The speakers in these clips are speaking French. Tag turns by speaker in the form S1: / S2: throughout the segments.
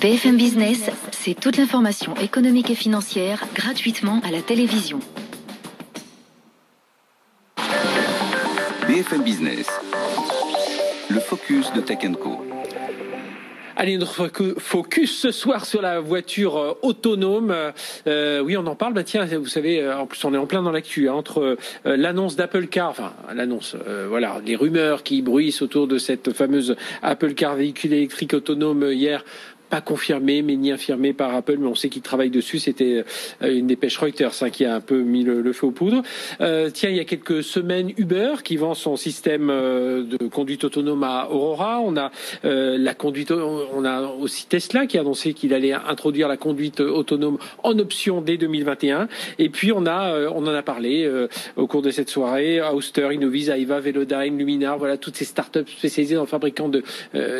S1: BFM Business, c'est toute l'information économique et financière gratuitement à la télévision.
S2: BFM Business, le focus de Tech Co.
S3: Allez, notre focus ce soir sur la voiture euh, autonome. Euh, oui, on en parle. Bah tiens, vous savez, euh, en plus on est en plein dans l'actu hein, entre l'annonce d'Apple Car, enfin l'annonce, voilà, les rumeurs qui bruissent autour de cette fameuse Apple Car véhicule électrique autonome hier pas confirmé, mais ni infirmé par Apple, mais on sait qu'ils travaillent dessus. C'était euh, une dépêche Reuters hein, qui a un peu mis le, feu aux poudres. Euh, tiens, il y a quelques semaines, Uber qui vend son système euh, de conduite autonome à Aurora. On a la conduite, on a aussi Tesla qui a annoncé qu'il allait introduire la conduite autonome en option dès 2021. Et puis on a, on en a parlé au cours de cette soirée, Auster, Innovis, Aiva, Velodyne, Luminar, voilà toutes ces startups spécialisées dans le fabricant de,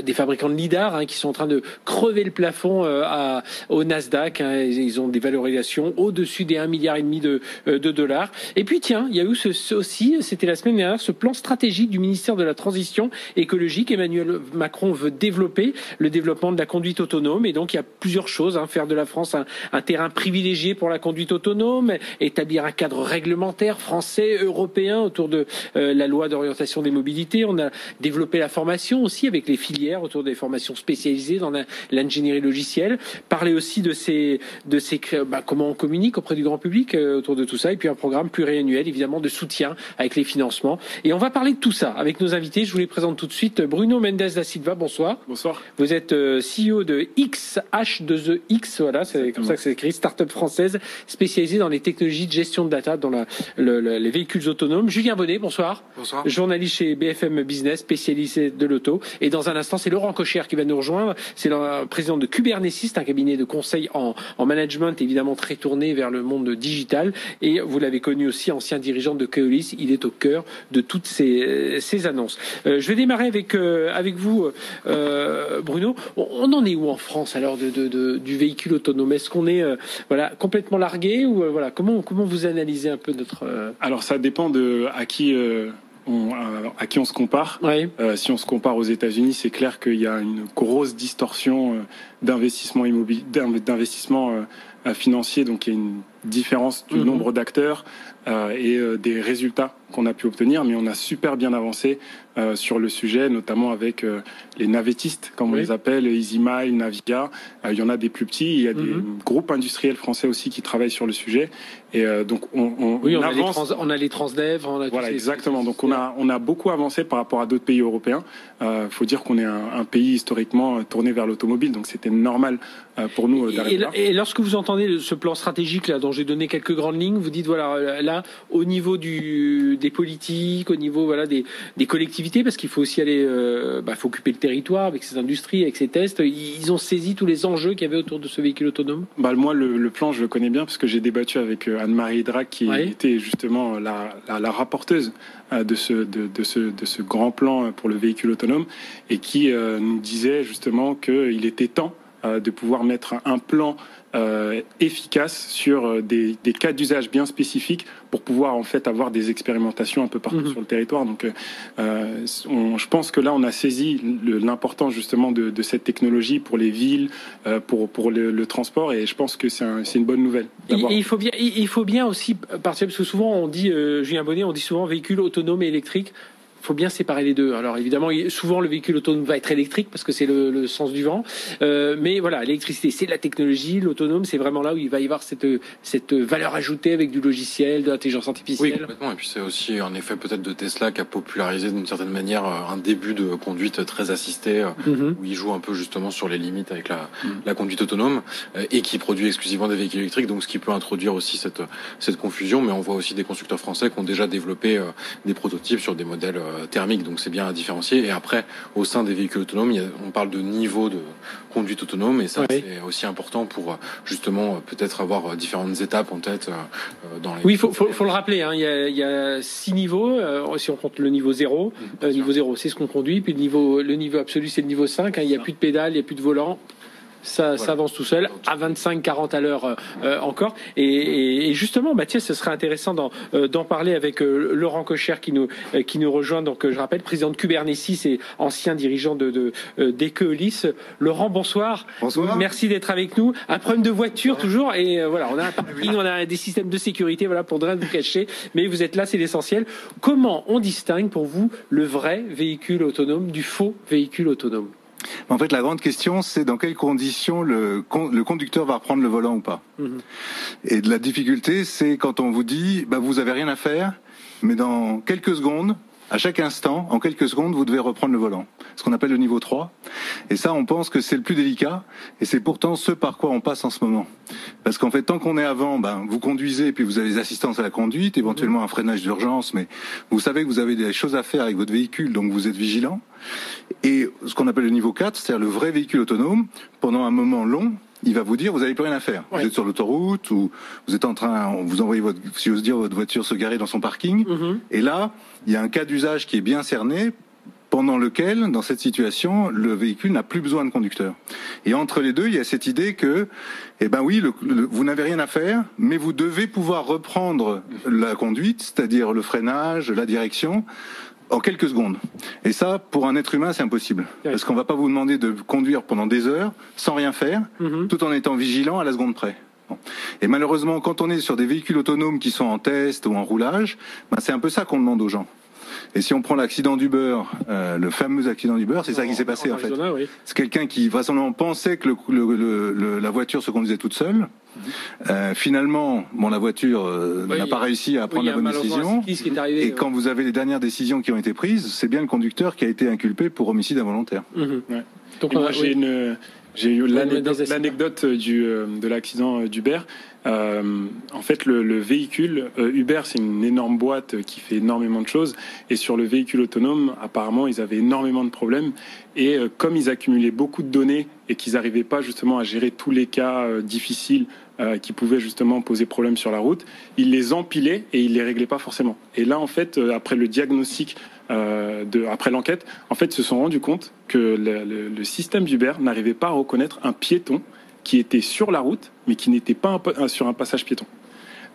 S3: des fabricants de lidar hein, qui sont en train de crever le plafond euh, au Nasdaq. Hein, ils ont des valorisations au-dessus des 1,5 milliard de, euh, de, dollars. Et puis tiens, il y a eu aussi, c'était la semaine dernière, ce plan stratégique du ministère de la Transition écologique. Emmanuel Macron veut développer le développement de la conduite autonome. Et donc il y a plusieurs choses. Hein, faire de la France un, terrain privilégié pour la conduite autonome, établir un cadre réglementaire français, européen autour de euh, la loi d'orientation des mobilités. On a développé la formation aussi avec les filières autour des formations spécialisées dans la, ingénierie logicielle, parler aussi de ces, de ces bah, comment on communique auprès du grand public euh, autour de tout ça, et puis un programme pluriannuel évidemment de soutien avec les financements. Et on va parler de tout ça avec nos invités. Je vous les présente tout de suite. Bruno Mendes da Silva, bonsoir.
S4: Bonsoir.
S3: Vous êtes euh, CEO de XH2EX, voilà, c'est comme ça que c'est écrit, start-up française spécialisée dans les technologies de gestion de data dans la, les véhicules autonomes. Julien Bonnet, bonsoir.
S4: Bonsoir.
S3: Journaliste chez BFM Business, spécialisé de l'auto. Et dans un instant, c'est Laurent Cocher qui va nous rejoindre. C'est le président de Kubernetes, un cabinet de conseil en, en, management évidemment très tourné vers le monde digital. Et vous l'avez connu aussi, ancien dirigeant de Keolis. Il est au cœur de toutes ces, ces annonces. Euh, je vais démarrer avec, euh, avec vous, euh, Bruno. On, en est où en France alors de, de, de du véhicule autonome? Est-ce qu'on est, voilà, complètement largué ou voilà, comment, comment vous analysez un peu notre...
S4: Alors ça dépend de à qui à qui on se compare. Euh, si on se compare aux États-Unis, c'est clair qu'il y a une grosse distorsion euh, d'investissement immobilier, d'investissement euh, financier, donc il y a une différence du mhm. nombre d'acteurs et des résultats qu'on a pu obtenir, mais on a super bien avancé euh, sur le sujet, notamment avec euh, les navettistes, comme on les appelle, EasyMile, Naviga. Euh, il y en a des plus petits, il y a des mhm. groupes industriels français aussi qui travaillent sur le sujet. Et donc on, on,
S3: oui, on,
S4: avance.
S3: A les trans, on a les Transdev, on a
S4: voilà exactement. Donc on a on a beaucoup avancé par rapport à d'autres pays européens. Il faut dire qu'on est un, un, pays historiquement tourné vers l'automobile, donc c'était normal pour nous d'arriver là.
S3: Et lorsque vous entendez ce plan stratégique là, dont j'ai donné quelques grandes lignes, vous dites voilà là au niveau du des politiques, au niveau voilà des, des collectivités, parce qu'il faut aussi aller, euh, bah, faut occuper le territoire avec ces industries, avec ces tests. Ils ont saisi tous les enjeux qu'il y avait autour de ce véhicule autonome.
S4: Bah moi le, le plan je le connais bien parce que j'ai débattu avec euh, Anne-Marie Drac qui était justement la, la, la rapporteuse euh, de ce, de, de, ce, de ce grand plan pour le véhicule autonome et qui nous disait justement qu'il était temps de pouvoir mettre un plan euh, efficace sur euh, des, des cas d'usage bien spécifiques pour pouvoir en fait avoir des expérimentations un peu partout mhm. sur le territoire. Donc, euh, on, je pense que là, on a saisi l'importance justement de, de, cette technologie pour les villes, euh, pour pour le, le, transport, et je pense que c'est un, une bonne nouvelle.
S3: Et, il faut bien, il faut bien aussi partir parce que souvent on dit, Julien Bonnet, on dit souvent véhicule autonome et électrique faut bien séparer les deux. Alors évidemment, souvent le véhicule autonome va être électrique parce que c'est le, sens du vent. Euh, mais voilà, l'électricité, c'est la technologie. L'autonome, c'est vraiment là où il va y avoir cette, cette valeur ajoutée avec du logiciel, de l'intelligence artificielle.
S5: Oui, complètement. Et puis c'est aussi un effet peut-être de Tesla qui a popularisé d'une certaine manière un début de conduite très assistée, mhm. où il joue un peu justement sur les limites avec la, mhm. la conduite autonome et qui produit exclusivement des véhicules électriques. Donc ce qui peut introduire aussi cette, cette confusion. Mais on voit aussi des constructeurs français qui ont déjà développé des prototypes sur des modèles euh, thermique, donc c'est bien à différencier. Et après, au sein des véhicules autonomes, on parle de niveau de conduite autonome, et ça c'est aussi important pour justement peut-être avoir différentes étapes en tête euh, dans les.
S3: Oui, il faut, faut, le rappeler. Hein, il, y a, six niveaux. Euh, si on compte le niveau 0, mmh, niveau 0, c'est ce qu'on conduit. Puis le niveau, le niveau absolu, c'est le niveau 5. Hein, il n'y a plus de pédale, il n'y a plus de volant ça, avance tout seul à 25-40 à l'heure euh, encore. Et, justement, Mathieu, ce serait intéressant d'en euh, parler avec euh, Laurent Cocher qui nous qui nous rejoint. Donc, je rappelle, président de Kubernetes et ancien dirigeant de, de Laurent, bonsoir.
S6: Bonsoir.
S3: Merci d'être avec nous. Un problème de voiture toujours. Et voilà, on a un parking, on a des systèmes de sécurité. Voilà, pour rien vous cacher. Mais vous êtes là, c'est l'essentiel. Comment on distingue pour vous le vrai véhicule autonome du faux véhicule autonome?
S6: En fait, la grande question, c'est dans quelles conditions le, le, conducteur va reprendre le volant ou pas. Mhm. Et la difficulté, c'est quand on vous dit, bah, vous avez rien à faire, mais dans quelques secondes, à chaque instant, en quelques secondes, vous devez reprendre le volant. Ce qu'on appelle le niveau 3. Et ça, on pense que c'est le plus délicat. Et c'est pourtant ce par quoi on passe en ce moment. Parce qu'en fait, tant qu'on est avant, ben, vous conduisez, puis vous avez des assistances à la conduite, éventuellement un freinage d'urgence, mais vous savez que vous avez des choses à faire avec votre véhicule, donc vous êtes vigilant. Et ce qu'on appelle le niveau 4, c'est-à-dire le vrai véhicule autonome, pendant un moment long, il va vous dire vous n'avez plus rien à faire. Vous êtes sur l'autoroute ou vous êtes en train, vous envoyez votre, si j'ose dire, votre voiture se garer dans son parking. Mm-hmm. Et là, il y a un cas d'usage qui est bien cerné pendant lequel, dans cette situation, le véhicule n'a plus besoin de conducteur. Et entre les deux, il y a cette idée que, eh ben oui, vous n'avez rien à faire, mais vous devez pouvoir reprendre la conduite, c'est-à-dire le freinage, la direction, en quelques secondes. Et ça, pour un être humain, c'est impossible. Parce qu'on va pas vous demander de conduire pendant des heures sans rien faire, mhm. tout en étant vigilant à la seconde près. Et malheureusement, quand on est sur des véhicules autonomes qui sont en test ou en roulage, ben c'est un peu ça qu'on demande aux gens. Et si on prend l'accident du beurre, euh, le fameux accident du beurre, c'est ça qui s'est passé en, fait. C'est quelqu'un qui vraisemblablement pensait que la voiture se conduisait toute seule. Euh, finalement, bon, la voiture euh, n'a pas réussi à prendre la bonne décision. et quand vous avez les dernières décisions qui ont été prises, c'est bien le conducteur qui a été inculpé pour homicide involontaire.
S4: Mhm. Donc, moi, j'ai une j'ai eu l'anecdote de l'accident d'Uber. Euh, en fait, le, le véhicule euh, Uber, c'est une énorme boîte qui fait énormément de choses. Et sur le véhicule autonome, apparemment, ils avaient énormément de problèmes. Et euh, comme ils accumulaient beaucoup de données et qu'ils n'arrivaient pas justement à gérer tous les cas euh, qui pouvaient justement poser problème sur la route, ils les empilaient et ils les réglaient pas forcément. Et là, en fait, après le diagnostic de, après l'enquête, en fait, se sont rendus compte que le système d'Uber n'arrivait pas à reconnaître un piéton qui était sur la route, mais qui n'était pas sur un passage piéton.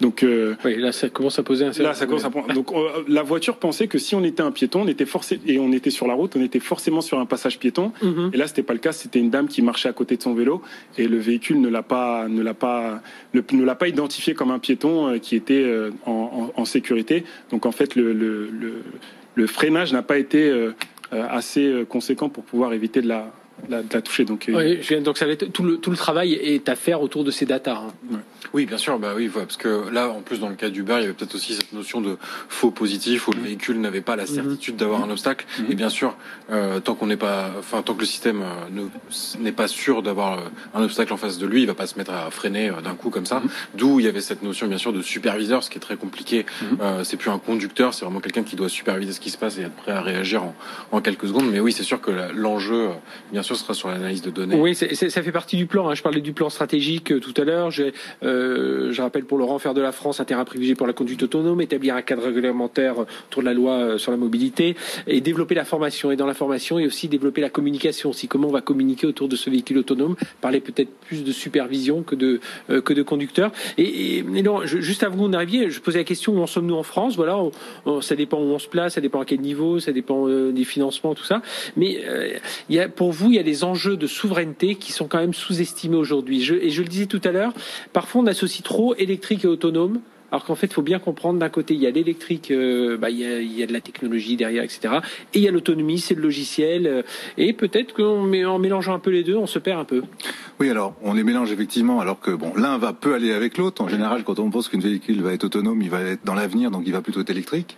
S3: Donc euh, oui, là ça commence à poser un
S4: là ça commence à donc euh, la voiture pensait que si on était un piéton, on était forcé et on était sur la route, on était forcément sur un passage piéton. Mhm. Et là c'était pas le cas, c'était une dame qui marchait à côté de son vélo et le véhicule ne l'a pas ne l'a pas ne, l'a pas identifié comme un piéton euh, qui était en, en, sécurité. Donc en fait le, le, le, freinage n'a pas été assez conséquent pour pouvoir éviter de la la, toucher. Donc,
S3: oui, donc ça va être, tout, le, tout le travail est à faire autour de ces datas. Hein.
S5: Oui, bien sûr, bah oui, parce que là, en plus, dans le cas d'Uber, il y avait peut-être aussi cette notion de faux positif où le véhicule n'avait pas la mhm. certitude d'avoir un obstacle. Mhm. Et bien sûr, euh, tant qu'on n'est pas, enfin, tant que le système euh, n'est pas sûr d'avoir euh, un obstacle en face de lui, il va pas se mettre à freiner d'un coup comme ça. D'où il y avait cette notion, bien sûr, de superviseur, ce qui est très compliqué. c'est plus un conducteur, c'est vraiment quelqu'un qui doit superviser ce qui se passe et être prêt à réagir en, en quelques secondes. Mais oui, c'est sûr que l'enjeu, bien sera sur l'analyse de données.
S3: Oui, ça fait partie du plan. Hein. Je parlais du plan stratégique tout à l'heure. Euh, je rappelle pour Laurent, faire de la France un terrain privilégié pour la conduite autonome, établir un cadre réglementaire autour de la loi euh, sur la mobilité et développer la formation. Et dans la formation, et aussi développer la communication. aussi comment on va communiquer autour de ce véhicule autonome, parler peut-être plus de supervision que de euh, que de conducteur. Et, non, juste avant que vous arriviez, je posais la question où en sommes-nous en France? Voilà, ça dépend où on se place, ça dépend à quel niveau, ça dépend des financements, tout ça. Mais il y a, pour vous, il y a des enjeux de souveraineté qui sont quand même sous-estimés aujourd'hui. et je le disais tout à l'heure, parfois on associe trop électrique et autonome Alors qu'en fait, il faut bien comprendre, d'un côté, il y a l'électrique, euh, bah, il, y a, de la technologie derrière, etc. Et il y a l'autonomie, c'est le logiciel. Euh, et peut-être qu'en mélangeant un peu les deux, on se perd un peu.
S6: Oui, alors, on les mélange effectivement, alors que bon, l'un va peu aller avec l'autre. En général, quand on pense qu'une véhicule va être autonome, il va être dans l'avenir, donc il va plutôt être électrique.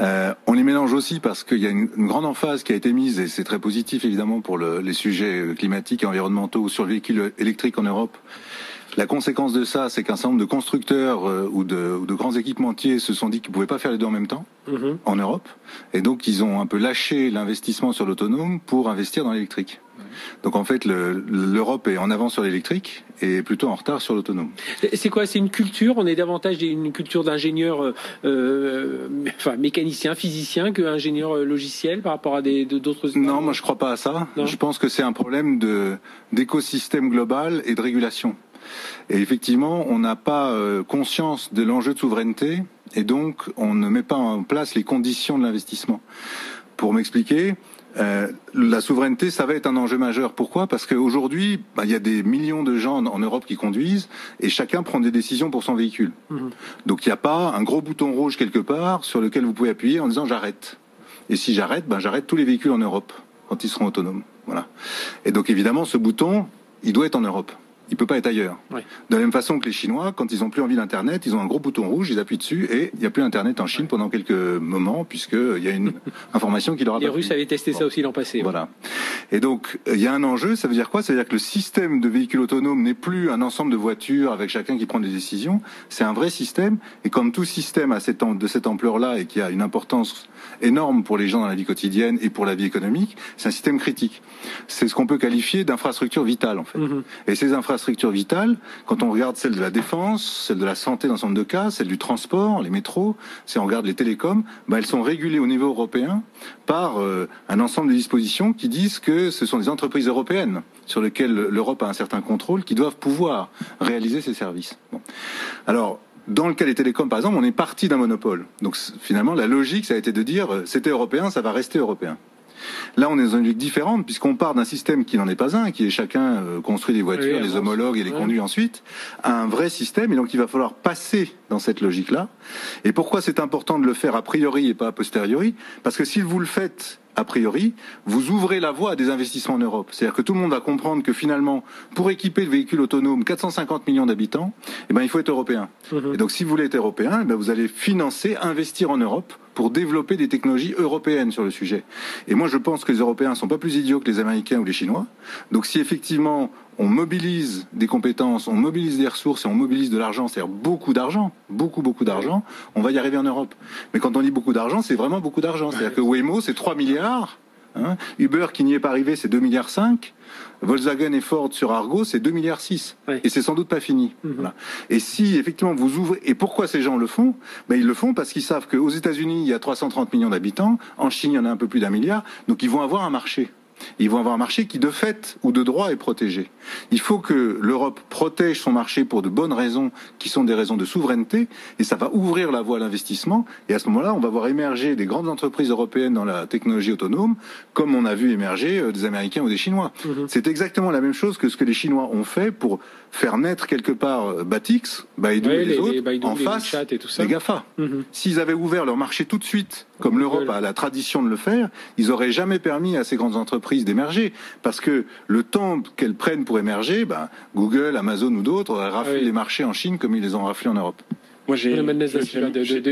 S6: Euh, on les mélange aussi parce qu'il y a une, grande emphase qui a été mise, et c'est très positif évidemment pour les sujets climatiques et environnementaux sur le véhicule électrique en Europe. La conséquence de ça, c'est qu'un certain nombre de constructeurs euh, ou, de, ou, de, grands équipementiers se sont dit qu'ils ne pouvaient pas faire les deux en même temps mhm. en Europe, et donc ils ont un peu lâché l'investissement sur l'autonome pour investir dans l'électrique. Donc en fait, l'Europe est en avance sur l'électrique et plutôt en retard sur l'autonome.
S3: C'est quoi? C'est une culture? On est davantage une culture d'ingénieur, euh, euh enfin mécanicien, physicien qu'ingénieur euh, logiciel par rapport à d'autres.
S6: Non, moi je crois pas à ça. Je pense que c'est un problème d'écosystème global et de régulation. Et effectivement, on n'a pas euh, conscience de l'enjeu de souveraineté et donc on ne met pas en place les conditions de l'investissement. Pour m'expliquer, euh, la souveraineté, ça va être un enjeu majeur. Pourquoi? Parce qu'aujourd'hui, bah, il y a des millions de gens en Europe qui conduisent et chacun prend des décisions pour son véhicule. Mhm. Donc il n'y a pas un gros bouton rouge quelque part sur lequel vous pouvez appuyer en disant j'arrête. Et si j'arrête, ben, j'arrête tous les véhicules en Europe quand ils seront autonomes. Voilà. Et donc évidemment, ce bouton, il doit être en Europe il peut pas être ailleurs. De la même façon que les Chinois, quand ils ont plus envie d'Internet, ils ont un gros bouton rouge, ils appuient dessus et il n'y a plus Internet en Chine pendant quelques moments puisqu'il y a une information qui leur a
S3: Les Russes avaient testé ça aussi l'an passé.
S6: Voilà. Et donc, il y a un enjeu, ça veut dire quoi? Ça veut dire que le système de véhicules autonomes n'est plus un ensemble de voitures avec chacun qui prend des décisions, c'est un vrai système et comme tout système à cette, de cette ampleur-là et qui a une importance énorme pour les gens dans la vie quotidienne et pour la vie économique, c'est un système critique. C'est ce qu'on peut qualifier d'infrastructure vitale en fait. Mm-hmm. Et ces infrastructures infrastructures vitales, quand on regarde celle de la défense, celle de la santé dans son de cas, celle du transport, les métros, si on regarde les télécoms, bah, elles sont régulées au niveau européen par euh, un ensemble de dispositions qui disent que ce sont des entreprises européennes sur lesquelles l'Europe a un certain contrôle qui doivent pouvoir réaliser ces services. Alors, dans le cas des télécoms, par exemple, on est parti d'un monopole. Donc finalement, la logique, ça a été de dire, euh, c'était européen, ça va rester européen. Là, on est dans une logique différente puisqu'on part d'un système qui n'en est pas un, qui est chacun euh, construit des voitures, les homologues et les conduit ensuite, à un vrai système. Et donc, il va falloir passer dans cette logique-là. Et pourquoi c'est important de le faire a priori et pas a posteriori? Parce que si vous le faites a priori, vous ouvrez la voie à des investissements en Europe. C'est-à-dire que tout le monde va comprendre que finalement, pour équiper le véhicule autonome, 450 millions d'habitants, eh ben, il faut être européen. Mhm. Et donc, si vous voulez être européen, eh ben, vous allez financer, investir en Europe pour développer des technologies européennes sur le sujet. Et moi, je pense que les Européens ne sont pas plus idiots que les Américains ou les Chinois. Donc, si effectivement on mobilise des compétences, on mobilise des ressources et on mobilise de l'argent, c'est-à-dire beaucoup d'argent, beaucoup, beaucoup d'argent, on va y arriver en Europe. Mais quand on dit beaucoup d'argent, c'est vraiment beaucoup d'argent. C'est-à-dire que Waymo, c'est 3 milliards. Hein. Uber, qui n'y est pas arrivé, c'est 2 milliards 5. Volkswagen et Ford sur Argo, c'est 2 milliards 6. Et c'est sans doute pas fini. Mhm. Et si effectivement vous ouvrez, et pourquoi ces gens le font? Ben, Ils le font parce qu'ils savent qu'aux États-Unis, il y a 330 millions d'habitants, en Chine, il y en a un peu plus d'un milliard, donc ils vont avoir un marché. Ils vont avoir un marché qui, de fait ou de droit, est protégé. Il faut que l'Europe protège son marché pour de bonnes raisons, qui sont des raisons de souveraineté, et ça va ouvrir la voie à l'investissement. Et à ce moment-là, on va voir émerger des grandes entreprises européennes dans la technologie autonome, comme on a vu émerger euh, des Américains ou des Chinois. Mhm. C'est exactement la même chose que ce que les Chinois ont fait pour faire naître quelque part euh, Batix, Baidu et les, autres, en face et tout ça. des GAFA. Mhm. S'ils avaient ouvert leur marché tout de suite, comme l'Europe a la tradition de le faire, ils n'auraient jamais permis à ces grandes entreprises d'émerger. Parce que le temps qu'elles prennent pour émerger, ben, Google, Amazon ou d'autres raflé les marchés en Chine comme ils les ont raflés en Europe.
S4: Moi, j'ai,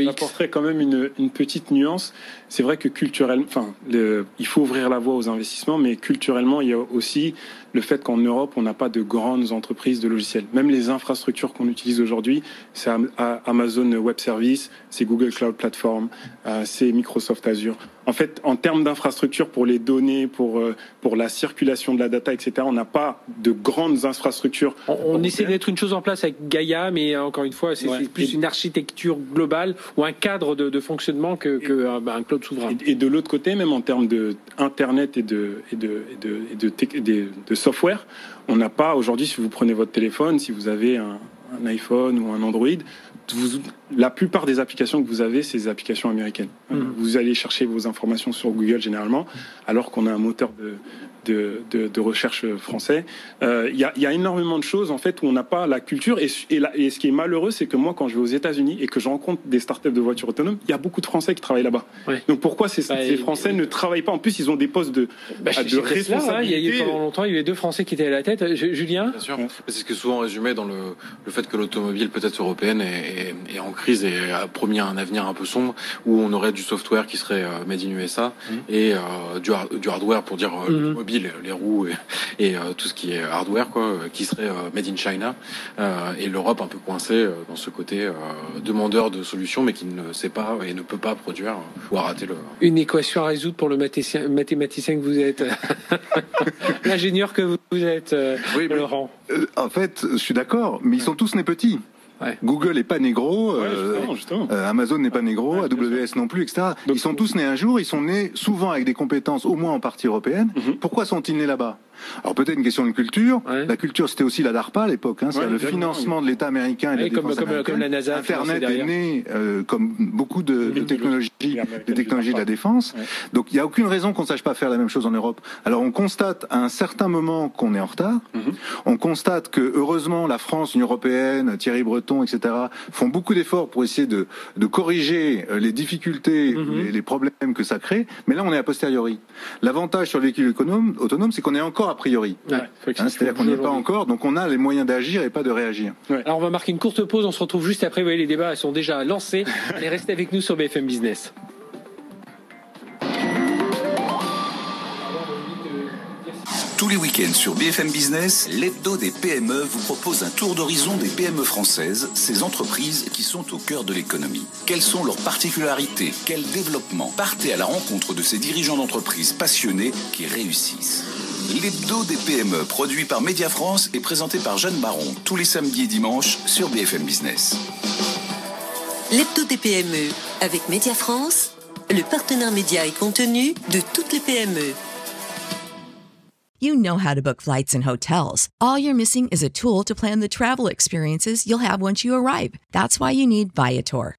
S4: j'apporterais quand même une, une petite nuance. C'est vrai que culturellement, enfin, il faut ouvrir la voie aux investissements, mais culturellement, il y a aussi le fait qu'en Europe, on n'a pas de grandes entreprises de logiciels. Même les infrastructures qu'on utilise aujourd'hui, c'est Amazon Web Service, c'est Google Cloud Platform, euh, c'est Microsoft Azure. En fait, en termes d'infrastructures pour les données, pour, euh, pour la circulation de la data, etc., on n'a pas de grandes infrastructures.
S3: On, essaie de mettre une chose en place avec Gaia, mais euh, encore une fois, c'est plus une architecture globale ou un cadre de, fonctionnement que, que bah, un cloud souverain.
S4: Et, de l'autre côté, même en termes de Internet et de, et de, et de, de, de software. On n'a pas, aujourd'hui, si vous prenez votre téléphone, si vous avez un, iPhone ou un Android, la plupart des applications que vous avez, c'est des applications américaines. Mhm. Vous allez chercher vos informations sur Google généralement, alors qu'on a un moteur de, de, de, recherche français. Euh, il y, a, y, a, énormément de choses en fait où on n'a pas la culture. Et, et, ce qui est malheureux, c'est que moi, quand je vais aux États-Unis et que je rencontre des startups de voitures autonomes, il y a beaucoup de Français qui travaillent là-bas. Donc pourquoi ces, bah, ces Français ne travaillent pas? En plus, ils ont des postes de,
S3: bah, de responsabilité. il y a pendant longtemps, il y avait deux Français qui étaient à la tête. Julien?
S5: Bien sûr. C'est ce que souvent résumé dans le, le fait que l'automobile, peut-être européenne, est, est, en crise et a promis un avenir un peu sombre où on aurait du software qui serait euh, made in USA mmh. et euh, du, du, hardware pour dire euh, mmh. mobile, les roues et, tout ce qui est hardware, quoi, qui serait made in China et l'Europe un peu coincée dans ce côté demandeur de solutions mais qui ne sait pas et ne peut pas produire ou rater le.
S3: Une équation à résoudre pour le mathématicien que vous êtes, l'ingénieur que vous êtes, oui, Laurent.
S6: en fait, je suis d'accord, mais ils sont tous nés petits. Google n'est pas négro, euh, euh, Amazon n'est pas négro, AWS non plus, etc. ils sont tous nés un jour, ils sont nés souvent avec des compétences au moins en partie européenne. Mhm. Pourquoi sont-ils nés là-bas? Alors peut-être une question de culture. La culture, c'était aussi la DARPA à l'époque. Hein, c'est le financement de l'État américain et,
S3: comme, la NASA.
S6: Internet est né euh, comme beaucoup de, technologies, des technologies de la défense. Donc il n'y a aucune raison qu'on ne sache pas faire la même chose en Europe. Alors on constate à un certain moment qu'on est en retard. Mhm. On constate que heureusement la France, l'Union européenne, Thierry Breton, etc. font beaucoup d'efforts pour essayer de, de corriger euh, les difficultés, mhm. les, les, problèmes que ça crée. Mais là on est a posteriori. L'avantage sur le véhicule autonome c'est qu'on est encore a priori. Hein, c'est-à-dire qu'on n'y est pas encore, donc on a les moyens d'agir et pas de réagir.
S3: Alors on va marquer une courte pause, on se retrouve juste après. Vous voyez, les débats sont déjà lancés. Allez, restez avec nous sur BFM Business.
S2: Tous les week-ends sur BFM Business, l'hebdo des PME vous propose un tour d'horizon des PME françaises, ces entreprises qui sont au cœur de l'économie. Quelles sont leurs particularités? Quel développement? Partez à la rencontre de ces dirigeants d'entreprises passionnés qui réussissent. L'hebdo des PME, produit par Média France et présenté par Jeanne Baron, tous les samedis et dimanches sur BFM Business.
S7: L'hebdo des PME, avec Média France, le partenaire média et contenu de toutes les PME.
S8: You know how to book flights and hotels. All you're missing is a tool to plan the travel experiences you'll have once you arrive. That's why you need Viator.